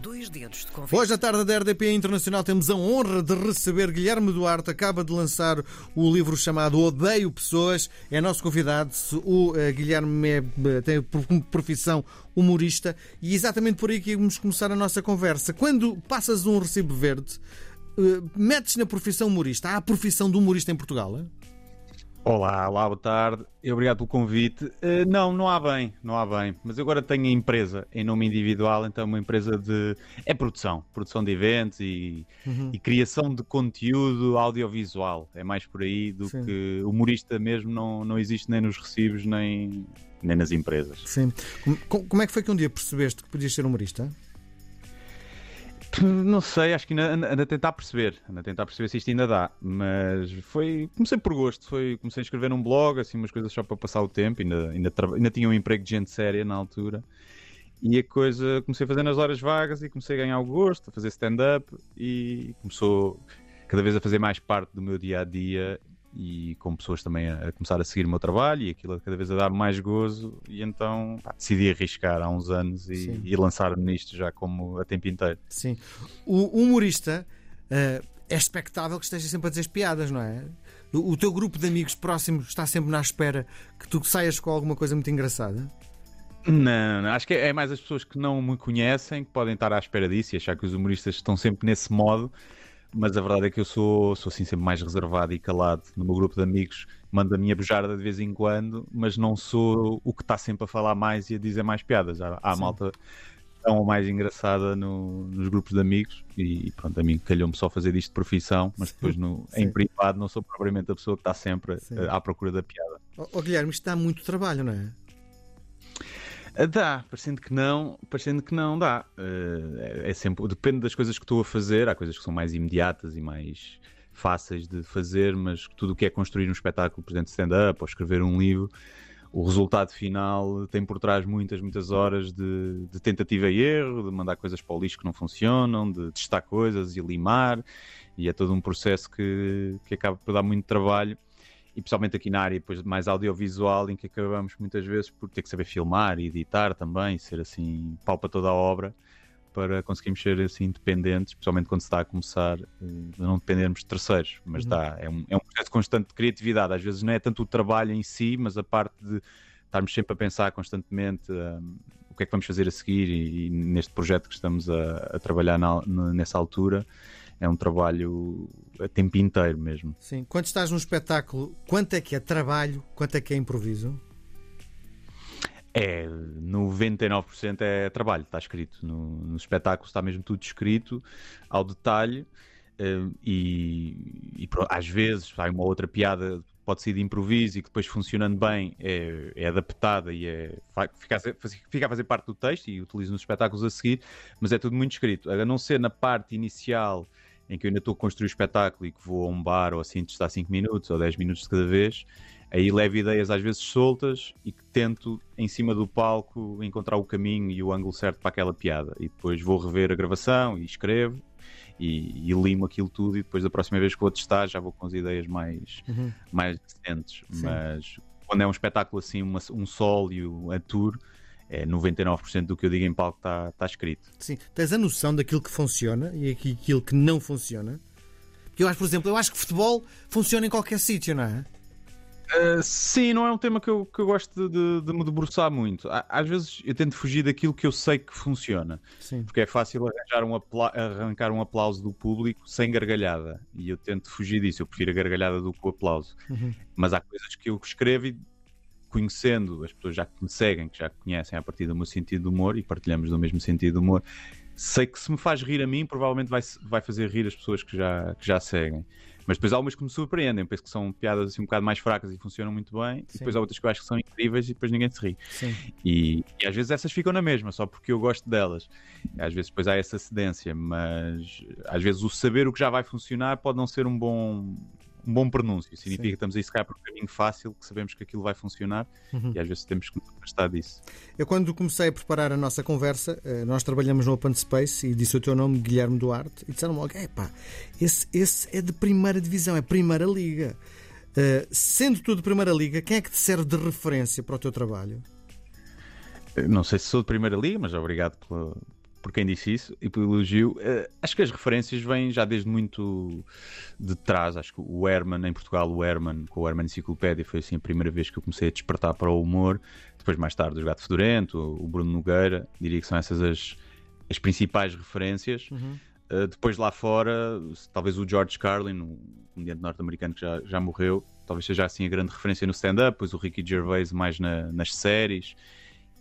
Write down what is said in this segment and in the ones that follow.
Dois dedos de convite. Hoje, à tarde da RDP Internacional, temos a honra de receber Guilherme Duarte. Acaba de lançar o livro chamado Odeio Pessoas. É nosso convidado. O uh, Guilherme é, tem por profissão humorista e exatamente por aí que vamos começar a nossa conversa. Quando passas um recibo verde, uh, metes na profissão humorista. Há a profissão do humorista em Portugal? É? Olá, olá, boa tarde. Obrigado pelo convite. Uh, não, não há bem, não há bem. Mas agora tenho a empresa em nome individual, então uma empresa de. É produção, produção de eventos e, uhum. e criação de conteúdo audiovisual. É mais por aí do Sim. que humorista mesmo não, não existe nem nos recibos nem, nem nas empresas. Sim. Como é que foi que um dia percebeste que podias ser humorista? Não sei, acho que ainda a tentar perceber, anda a tentar perceber se isto ainda dá, mas foi, comecei por gosto, foi, comecei a escrever num blog, assim, umas coisas só para passar o tempo, ainda, ainda, ainda tinha um emprego de gente séria na altura, e a coisa, comecei a fazer nas horas vagas e comecei a ganhar o gosto, a fazer stand-up, e começou cada vez a fazer mais parte do meu dia-a-dia, e com pessoas também a, começar a seguir o meu trabalho e aquilo cada vez a dar mais gozo e então pá, decidi arriscar há uns anos e, e lançar-me nisto já como a tempo inteiro. Sim. O humorista uh, é expectável que esteja sempre a dizer piadas, não é? O, o teu grupo de amigos próximos está sempre na espera que tu saias com alguma coisa muito engraçada? Não, não, acho que é mais as pessoas que não me conhecem que podem estar à espera disso e achar que os humoristas estão sempre nesse modo mas a verdade é que eu sou, sou assim sempre mais reservado e calado no meu grupo de amigos. Mando a minha bujarda de vez em quando, mas não sou o que está sempre a falar mais e a dizer mais piadas. Há, há malta tão ou mais engraçada no, nos grupos de amigos e pronto, a mim calhou-me só fazer isto de profissão, mas depois no, em privado não sou propriamente a pessoa que está sempre Sim. à procura da piada. Oh, oh, Guilherme, isto dá muito trabalho, não é? Ah, dá, parecendo que não, parecendo que não dá. Uh, é, é, sempre, depende das coisas que estou a fazer. Há coisas que são mais imediatas e mais fáceis de fazer, mas tudo o que é construir um espetáculo, por exemplo, stand-up ou escrever um livro, o resultado final tem por trás muitas, muitas horas de, de, tentativa e erro, de mandar coisas para o lixo que não funcionam, de testar coisas e limar, e é todo um processo que, que acaba por dar muito trabalho e principalmente aqui na área depois mais audiovisual, em que acabamos muitas vezes por ter que saber filmar e editar também, ser assim pau para toda a obra, para conseguirmos ser assim independentes, principalmente quando se está a começar, eh, não dependermos de terceiros. Mas uhum. dá, é um, é um processo constante de criatividade. Às vezes não é tanto o trabalho em si, mas a parte de estarmos sempre a pensar constantemente um, o que é que vamos fazer a seguir e, e neste projeto que estamos a, a trabalhar na, nessa altura é um trabalho a tempo inteiro mesmo. Sim. Quando estás num espetáculo, quanto é que é trabalho, quanto é que é improviso? É, 99% é trabalho, está escrito. No, no espetáculo está mesmo tudo escrito ao detalhe. Uh, e, e, às vezes há uma outra piada pode ser de improviso e que depois funcionando bem é, é adaptada e é, fica, fica a fazer parte do texto e utilizo nos espetáculos a seguir, mas é tudo muito escrito. A não ser na parte inicial em que eu ainda estou a construir o espetáculo e que vou a um bar ou assim testar 5 minutos ou 10 minutos de cada vez, aí levo ideias às vezes soltas e que tento em cima do palco encontrar o caminho e o ângulo certo para aquela piada. E depois vou rever a gravação e escrevo e, e limo aquilo tudo e depois da próxima vez que vou testar já vou com as ideias mais, uhum. mais decentes, mas quando é um espetáculo assim, uma, um solo a tour é 99% do que eu digo em palco está tá escrito. Sim. Tens a noção daquilo que funciona e aquilo que não funciona? Porque eu acho, por exemplo, eu acho que futebol funciona em qualquer sítio, não é? Uh, sim, não é um tema que eu, que eu gosto de, de, me debruçar muito. Às vezes eu tento fugir daquilo que eu sei que funciona. Sim. Porque é fácil arranjar um arrancar um aplauso do público sem gargalhada. E eu tento fugir disso. Eu prefiro a gargalhada do que o aplauso. Uhum. Mas há coisas que eu escrevo e conhecendo as pessoas já que me seguem, que já conhecem a partir do meu sentido de humor e partilhamos do mesmo sentido de humor, sei que se me faz rir a mim, provavelmente vai, vai fazer rir as pessoas que já, que já seguem. Mas depois há algumas que me surpreendem, penso que são piadas assim um bocado mais fracas e funcionam muito bem, Sim. e depois há outras que eu acho que são incríveis e depois ninguém se ri. E, e, às vezes essas ficam na mesma, só porque eu gosto delas. E às vezes depois há essa cedência, mas às vezes o saber o que já vai funcionar pode não ser um bom um bom pronúncio. Significa Sim. que estamos a ir por um caminho fácil, que sabemos que aquilo vai funcionar uhum. e às vezes temos que nos afastar disso. Eu, quando comecei a preparar a nossa conversa, eh, nós trabalhamos no Open Space e disse o teu nome, Guilherme Duarte, e disseram logo: pá, esse, esse é de primeira divisão, é primeira liga. Uh, sendo tu de primeira liga, quem é que te serve de referência para o teu trabalho? Não sei se sou de primeira liga, mas obrigado pela por quem disse isso e pelo elogio. Uh, acho que as referências vêm já desde muito de trás. Acho que o Herman, em Portugal, o Herman, com o Herman Enciclopédia, foi assim a primeira vez que eu comecei a despertar para o humor. Depois, mais tarde, o Gato Fedorento, o Bruno Nogueira, diria que são essas as, as principais referências. Uhum. Uh, depois lá fora, talvez o George Carlin, um comediante norte-americano que já, já morreu, talvez seja assim a grande referência no stand-up, depois o Ricky Gervais mais na, nas séries.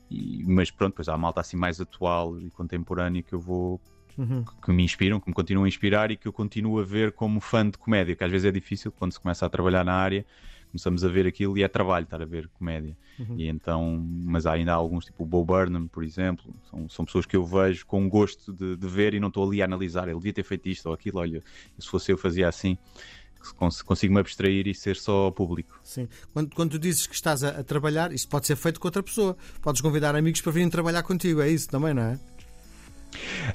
E, mas pronto, depois há a malta assim mais atual e contemporânea que eu vou uhum. que me inspiram, que me continuam a inspirar e que eu continuo a ver como fã de comédia, que às vezes é difícil quando se começa a trabalhar na área, começamos a ver aquilo e é trabalho estar a ver comédia. Uhum. E então, mas há ainda alguns, tipo o Bo Burnham, por exemplo, são, são pessoas que eu vejo com gosto de, de ver e não estou ali a analisar, ele devia ter feito isto ou aquilo, olha, se fosse eu fazia assim consigo me abstrair e ser só público. Sim. Quando, quando tu dizes que estás a, a, trabalhar, isto pode ser feito com outra pessoa. Podes convidar amigos para virem trabalhar contigo, é isso também, não é?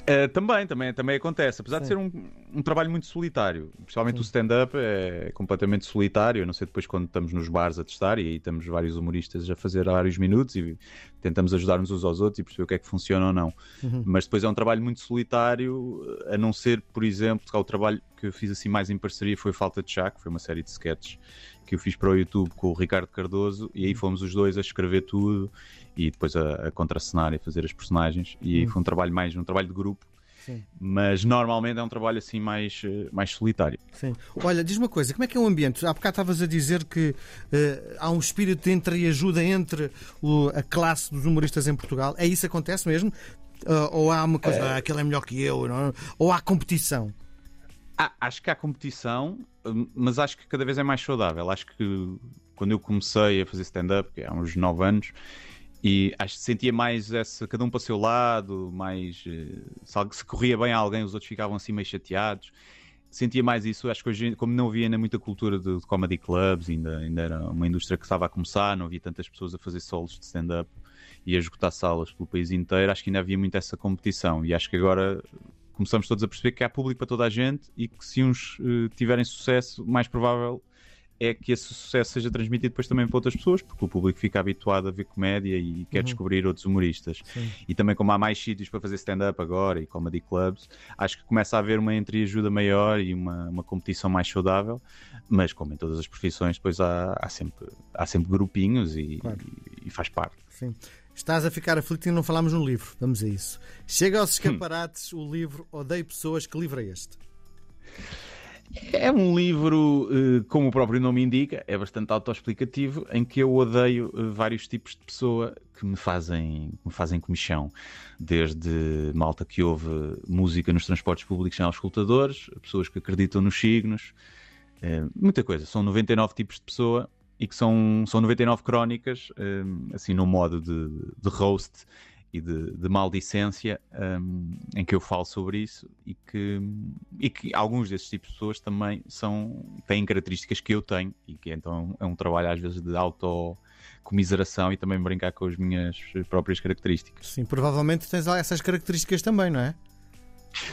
Uh, também, também, também acontece. Apesar Sim. de ser um, um, trabalho muito solitário, principalmente Sim. o stand-up é completamente solitário. Eu não sei depois quando estamos nos bares a testar e aí estamos vários humoristas a fazer vários minutos e tentamos ajudar-nos uns aos outros e perceber o que é que funciona ou não. Uhum. Mas depois é um trabalho muito solitário, a não ser, por exemplo, o trabalho que eu fiz assim mais em parceria foi Falta de Chá, que foi uma série de sketches que eu fiz para o YouTube com o Ricardo Cardoso e aí uhum. fomos os dois a escrever tudo e depois a, a contracenar e fazer as personagens. E aí hum. foi um trabalho mais, um trabalho de grupo. Sim. Mas normalmente é um trabalho assim mais, eh, mais solitário. Sim. Olha, diz uma coisa, como é que é o ambiente? Há bocado estavas a dizer que uh, há um espírito de entreajuda entre o, a classe dos humoristas em Portugal. É isso que acontece mesmo? Uh, ou há uma coisa, é... ah, aquele é melhor que eu? Não? Ou há competição? Ah, acho que há competição, mas acho que cada vez é mais saudável. Acho que quando eu comecei a fazer stand-up, que é há uns 9 anos, e acho que sentia mais essa, cada um para o seu lado, mais eh, se, se corria bem a alguém, os outros ficavam assim meio chateados. Sentia mais isso, acho que hoje, como não havia ainda muita cultura de, de comedy clubs, ainda, ainda era uma indústria que estava a começar, não havia tantas pessoas a fazer solos de stand-up e a esgotar salas pelo país inteiro, acho que ainda havia muito essa competição. E acho que agora começamos todos a perceber que há público para toda a gente e que se uns uh, tiverem sucesso, mais provável é que esse sucesso seja transmitido depois também para outras pessoas, porque o público fica habituado a ver comédia e quer uhum. descobrir outros humoristas. Sim. E também, como há mais sítios para fazer stand-up agora e comedy clubs, acho que começa a haver uma entreajuda maior e uma, uma competição mais saudável. Mas, como em todas as profissões, depois há, há sempre, há sempre grupinhos e, claro. e, e faz parte. Sim. Estás a ficar aflito e não falámos no livro. Vamos a isso. Chega aos escaparates hum. o livro Odeio Pessoas. Que livro é este? É um livro, eh, como o próprio nome indica, é bastante autoexplicativo, em que eu odeio eh, vários tipos de pessoa que me fazem, que me fazem comichão. Desde malta que ouve música nos transportes públicos sem auscultadores, pessoas que acreditam nos signos, eh, muita coisa. São 99 tipos de pessoa e que são, são 99 crónicas, assim, no modo de, de roast e de, de maldicência um, em que eu falo sobre isso e que, e que alguns desses tipos de pessoas também são, têm características que eu tenho e que então é um trabalho às vezes de autocomiseração e também brincar com as minhas próprias características. Sim, provavelmente tens essas características também, não é?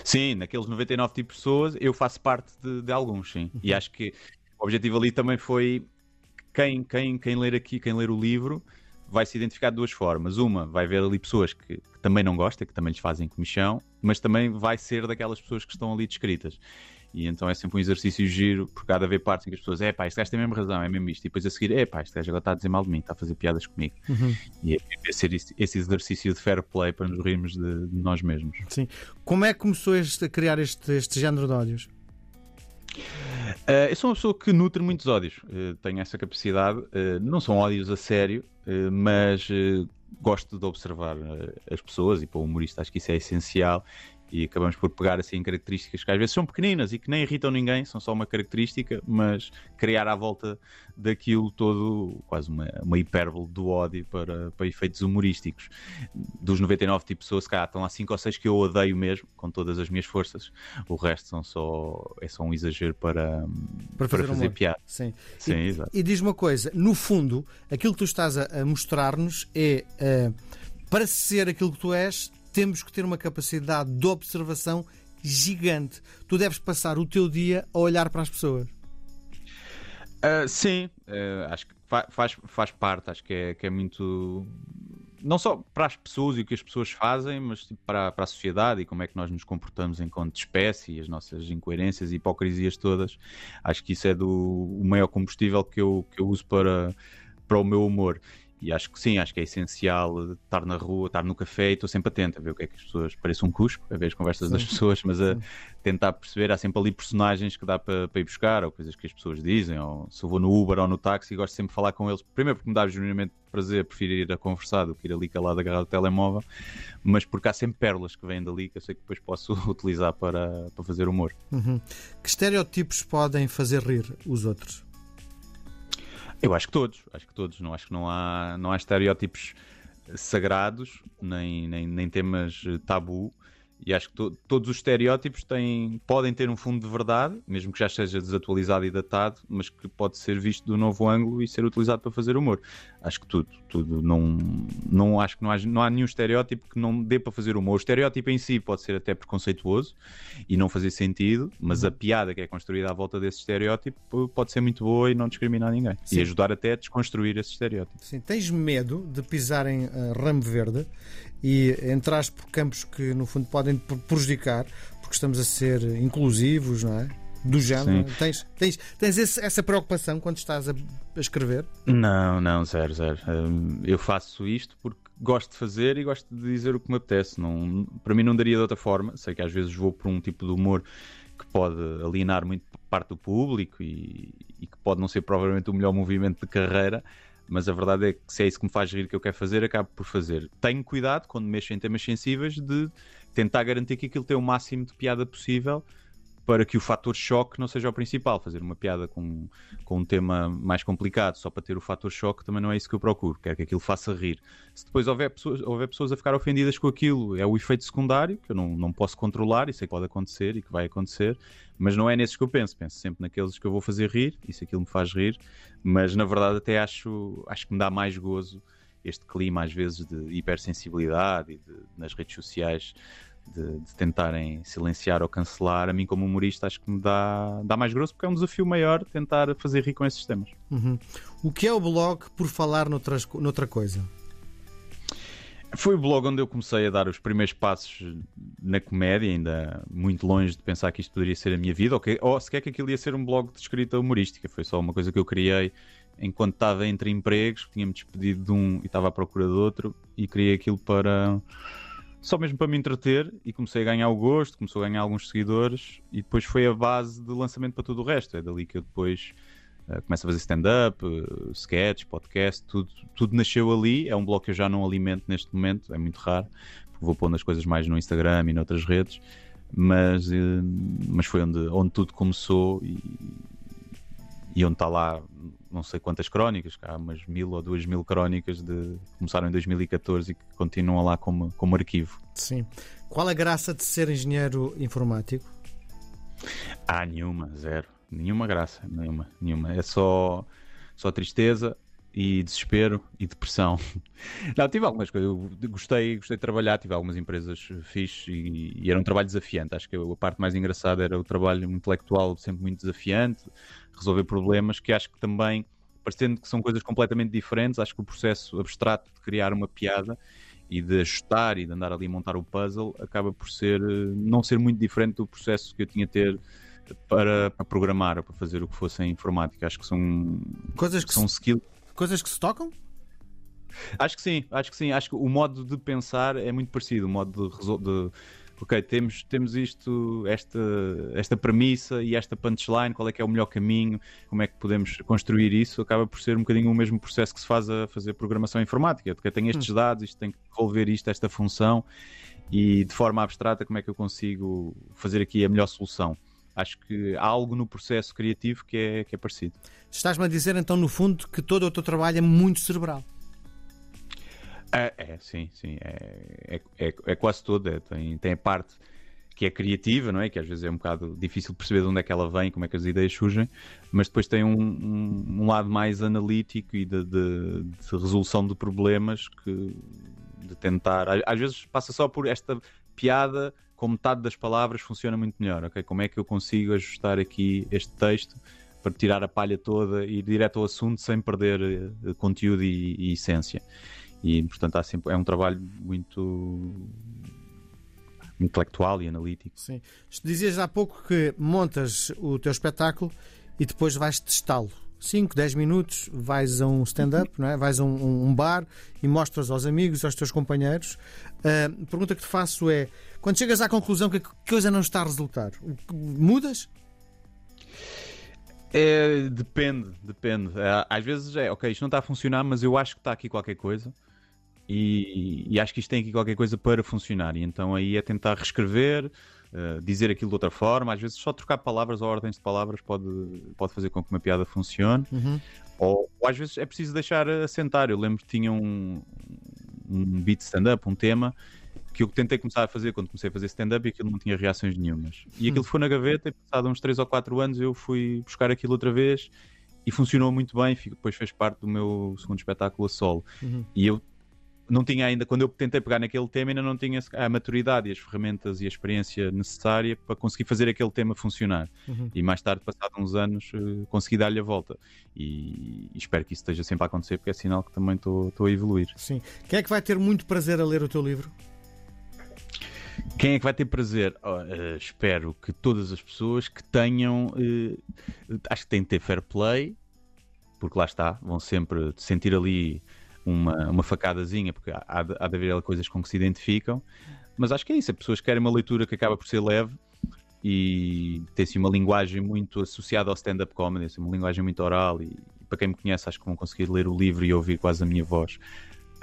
Sim, naqueles 99 tipos de pessoas eu faço parte de, de alguns, sim. Uhum. E acho que o objetivo ali também foi quem, quem, quem ler aqui, quem ler o livro, vai se identificar de duas formas. Uma, vai ver ali pessoas que, que também não gostam, que também lhes fazem comissão, mas também vai ser daquelas pessoas que estão ali descritas. E então é sempre um exercício giro, por cada vez partes em que as pessoas, é pá, este gajo tem a mesma razão, é mesmo isto. E depois a seguir, é pá, este gajo agora está a dizer mal de mim, está a fazer piadas comigo. Uhum. E é, é ser esse, esse, exercício de fair play para nos rirmos de, de, nós mesmos. Sim. Como é que começou este, a criar este, este género de ódios? Uh, eu sou uma pessoa que nutre muitos ódios, uh, tenho essa capacidade. Uh, não são ódios a sério, mas gosto de observar as pessoas e para o humorista acho que isso é essencial e acabamos por pegar assim características que às vezes são pequeninas e que nem irritam ninguém, são só uma característica, mas criar à volta daquilo todo quase uma, uma hipérbole do ódio para, para efeitos humorísticos. Dos 99 tipos de pessoas, calhar estão lá 5 ou 6 que eu odeio mesmo, com todas as minhas forças. O resto são só, é só um exagero para, para fazer, para fazer piada. Sim, Sim e, exato. E diz uma coisa, no fundo, aquilo que tu estás a, a mostrar-nos é uh, para ser aquilo que tu és temos que ter uma capacidade de observação gigante. Tu deves passar o teu dia a olhar para as pessoas. Uh, sim, uh, acho que faz, faz parte, acho que é, que é muito não só para as pessoas e o que as pessoas fazem, mas tipo, para, para a sociedade e como é que nós nos comportamos enquanto espécie, as nossas incoerências e hipocrisias todas. Acho que isso é do, o maior combustível que eu, que eu uso para, para o meu humor. E acho que sim, acho que é essencial estar na rua, estar no café e estou sempre atento a ver o que é que as pessoas. Parece um cuspo, a ver as conversas sim. das pessoas, mas a sim. tentar perceber. Há sempre ali personagens que dá para, para ir buscar, ou coisas que as pessoas dizem, ou se eu vou no Uber ou no táxi, gosto sempre de falar com eles. Primeiro porque me dá genuinamente prazer, prefiro ir a conversar do que ir ali calado agarrado ao telemóvel, mas porque há sempre pérolas que vêm dali que eu sei que depois posso utilizar para, para fazer humor. Uhum. Que estereótipos podem fazer rir os outros? Eu acho que todos, acho que todos. Não acho que não há, não há estereótipos sagrados, nem, nem, nem temas tabu. E acho que to todos os estereótipos têm, podem ter um fundo de verdade, mesmo que já esteja desatualizado e datado, mas que pode ser visto do novo ângulo e ser utilizado para fazer humor. Acho que tudo, tudo. Não, não acho que não há, não há nenhum estereótipo que não dê para fazer humor. O estereótipo em si pode ser até preconceituoso e não fazer sentido, mas uhum. a piada que é construída à volta desse estereótipo pode ser muito boa e não discriminar ninguém. Sim. E ajudar até a desconstruir esse estereótipo. Sim, tens medo de pisar em uh, ramo verde e entrar por campos que no fundo podem prejudicar, porque estamos a ser inclusivos, não é? Do género. Tens, tens, tens esse, essa preocupação quando estás a, a, escrever? Não, não, zero, zero. Hum, eu faço isto porque gosto de fazer e gosto de dizer o que me apetece. Não, para mim não daria de outra forma. Sei que às vezes vou por um tipo de humor que pode alienar muito parte do público e, e que pode não ser provavelmente o melhor movimento de carreira, mas a verdade é que se é isso que me faz rir que eu quero fazer, acabo por fazer. Tenho cuidado quando mexo em temas sensíveis de tentar garantir que aquilo tem o máximo de piada possível para que o fator choque não seja o principal. Fazer uma piada com, com um tema mais complicado só para ter o fator choque também não é isso que eu procuro. Quero que aquilo faça rir. Se depois houver pessoas, houver pessoas a ficar ofendidas com aquilo, é o efeito secundário que eu não, não posso controlar. Isso é que pode acontecer e que vai acontecer. Mas não é nesses que eu penso. Penso sempre naqueles que eu vou fazer rir se aquilo me faz rir. Mas na verdade, até acho, acho que me dá mais gozo este clima, às vezes, de hipersensibilidade e de, nas redes sociais de, de, tentarem silenciar ou cancelar, a mim como humorista acho que me dá, dá mais grosso porque é um desafio maior tentar fazer rir com esses temas. Uhum. O que é o blog por falar noutras, noutra coisa? Foi o blog onde eu comecei a dar os primeiros passos na comédia, ainda muito longe de pensar que isto poderia ser a minha vida, ou, que, ou sequer que aquilo ia ser um blog de escrita humorística. Foi só uma coisa que eu criei enquanto estava entre empregos, tinha-me despedido de um e estava à procura de outro, e criei aquilo para só mesmo para me entreter e comecei a ganhar o gosto, começou a ganhar alguns seguidores e depois foi a base de lançamento para tudo o resto. É dali que eu depois uh, começo a fazer stand-up, uh, sketch, podcast, tudo, tudo nasceu ali. É um blog que eu já não alimento neste momento, é muito raro, porque vou pondo as coisas mais no Instagram e noutras redes, mas, uh, mas foi onde, onde tudo começou e, e onde está lá não sei quantas crónicas, há umas mil ou duas mil crónicas de começaram em 2014 e que continuam lá como, como arquivo. Sim. Qual a graça de ser engenheiro informático? Ah, nenhuma, zero. Nenhuma graça, nenhuma, nenhuma. É só, só tristeza e desespero e depressão. Não, tive algumas coisas. Eu gostei, gostei de trabalhar, tive algumas empresas fixes e, e, era um trabalho desafiante. Acho que a parte mais engraçada era o trabalho intelectual, sempre muito desafiante resolver problemas, que acho que também, parecendo que são coisas completamente diferentes, acho que o processo abstrato de criar uma piada e de ajustar e de andar ali a montar o puzzle acaba por ser eh, não ser muito diferente do processo que eu tinha a ter para, para programar ou para fazer o que fosse em informática. Acho que são coisas que, que são skills. Coisas que se tocam? Acho que sim, acho que sim. Acho que o modo de pensar é muito parecido. O modo de, de ok, temos, temos isto, esta, esta premissa e esta punchline, qual é que é o melhor caminho, como é que podemos construir isso, acaba por ser um bocadinho o mesmo processo que se faz a fazer programação informática, porque tenho estes hum. dados, isto tem que devolver isto, esta função, e de forma abstrata, como é que eu consigo fazer aqui a melhor solução? Acho que há algo no processo criativo que é, que é parecido. Estás-me a dizer então, no fundo, que todo o teu trabalho é muito cerebral. É, é sim, sim. É, é, é, é quase toda. É, tem, tem a parte que é criativa, não é? Que às vezes é um bocado difícil perceber de onde é que ela vem, como é que as ideias surgem, mas depois tem um, um, um lado mais analítico e de, de, de, resolução de problemas que de tentar. Às vezes passa só por esta piada com metade das palavras funciona muito melhor, ok? Como é que eu consigo ajustar aqui este texto para tirar a palha toda e ir direto ao assunto sem perder uh, conteúdo e, e essência? E, portanto, há sempre, é um trabalho muito intelectual e analítico. Sim. Dizias há pouco que montas o teu espetáculo e depois vais testá-lo. 5, 10 minutos, vais a um stand-up, não é? vais a um, um, bar e mostras aos amigos, aos teus companheiros. Uh, a pergunta que te faço é: quando chegas à conclusão que a coisa não está a resultar, mudas? É, depende, depende. É, às vezes é, ok, isto não está a funcionar, mas eu acho que está aqui qualquer coisa. E, e, acho que isto tem aqui qualquer coisa para funcionar. E então aí é tentar reescrever, uh, dizer aquilo de outra forma. Às vezes só trocar palavras ou ordens de palavras pode, pode fazer com que uma piada funcione. Uhum. Ou, ou, às vezes é preciso deixar assentar. Eu lembro que tinha um, um beat stand-up, um tema, que eu tentei começar a fazer quando comecei a fazer stand-up e aquilo não tinha reações nenhumas. E aquilo foi na gaveta e passado uns 3 ou 4 anos eu fui buscar aquilo outra vez e funcionou muito bem, depois fez parte do meu segundo espetáculo a solo. Uhum. E eu não tinha ainda, quando eu tentei pegar naquele tema, ainda não tinha a maturidade e as ferramentas e a experiência necessária para conseguir fazer aquele tema funcionar. Uhum. E mais tarde, passados uns anos, eh, consegui dar-lhe a volta. E, e, espero que isso esteja sempre a acontecer, porque é sinal que também estou a evoluir. Sim. Quem é que vai ter muito prazer a ler o teu livro? Quem é que vai ter prazer? Oh, uh, espero que todas as pessoas que tenham. Uh, acho que têm de ter fair play, porque lá está, vão sempre sentir ali uma, uma facadazinha, porque há, há, de, haver coisas com que se identificam. Mas acho que é isso, as pessoas querem uma leitura que acaba por ser leve e tem assim uma linguagem muito associada ao stand-up comedy, assim, uma linguagem muito oral e, para quem me conhece acho que vão conseguir ler o livro e ouvir quase a minha voz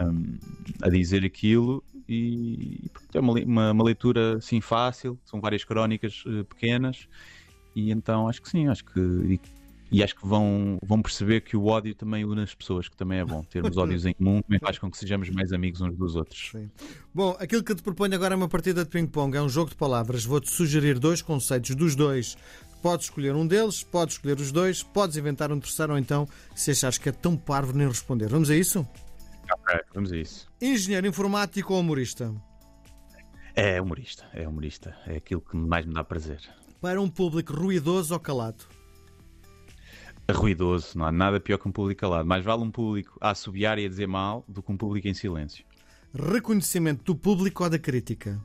um, a dizer aquilo e, e é uma, uma, uma, leitura assim fácil, são várias crónicas uh, pequenas e então acho que sim, acho que e, acho que vão, vão perceber que o ódio também une as pessoas, que também é bom. Termos ódios em comum também faz com que sejamos mais amigos uns dos outros. Sim. Bom, aquilo que te proponho agora é uma partida de ping-pong, é um jogo de palavras. Vou-te sugerir dois conceitos dos dois. Podes escolher um deles, podes escolher os dois, podes inventar um terceiro, ou então, se achares que é tão parvo, nem responder. Vamos a isso? Ok, vamos a isso. Engenheiro informático ou humorista? É humorista, é humorista. É aquilo que mais me dá prazer. Para um público ruidoso ou calado? Ruidoso, não há nada pior que um público calado. Mais vale um público a assobiar e a dizer mal do que um público em silêncio. Reconhecimento do público ou da crítica?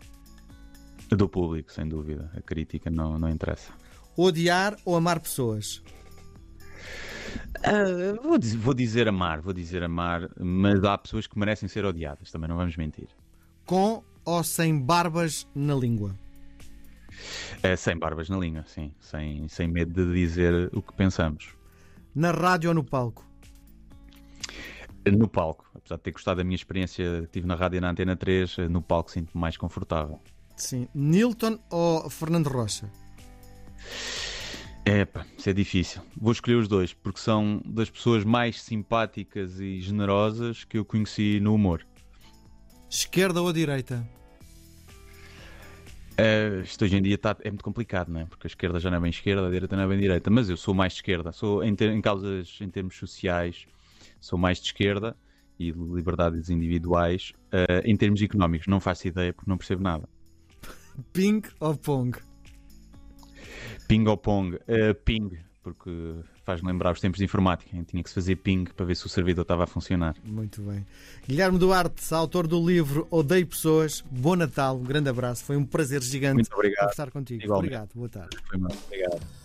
Do público, sem dúvida. A crítica não, não interessa. Odiar ou amar pessoas? Uh, vou, dizer, vou dizer amar, vou dizer amar, mas há pessoas que merecem ser odiadas, também não vamos mentir. Com ou sem barbas na língua? É, sem barbas na língua, sim. Sem, sem medo de dizer o que pensamos. Na rádio ou no palco? No palco, apesar de ter gostado da minha experiência que tive na rádio e na Antena 3, no palco sinto-me mais confortável. Sim. Nilton ou Fernando Rocha? Epa, isso é difícil. Vou escolher os dois, porque são das pessoas mais simpáticas e generosas que eu conheci no humor. Esquerda ou direita? Uh, isto hoje em dia tá, é muito complicado, não é? Porque a esquerda já não é bem esquerda, a direita não é bem direita. Mas eu sou mais de esquerda. Sou em, ter, em causas, em termos sociais, sou mais de esquerda e de liberdades individuais. Uh, em termos económicos, não faço ideia porque não percebo nada. Ping ou Pong? Ping ou Pong? Uh, ping, porque faz-me lembrar os tempos de informática. Tinha que se fazer ping para ver se o servidor estava a funcionar. Muito bem. Guilherme Duarte, autor do livro Odeio Pessoas, bom Natal, um grande abraço. Foi um prazer gigante Muito obrigado. conversar contigo. Igualmente. Obrigado, boa tarde. Foi muito obrigado.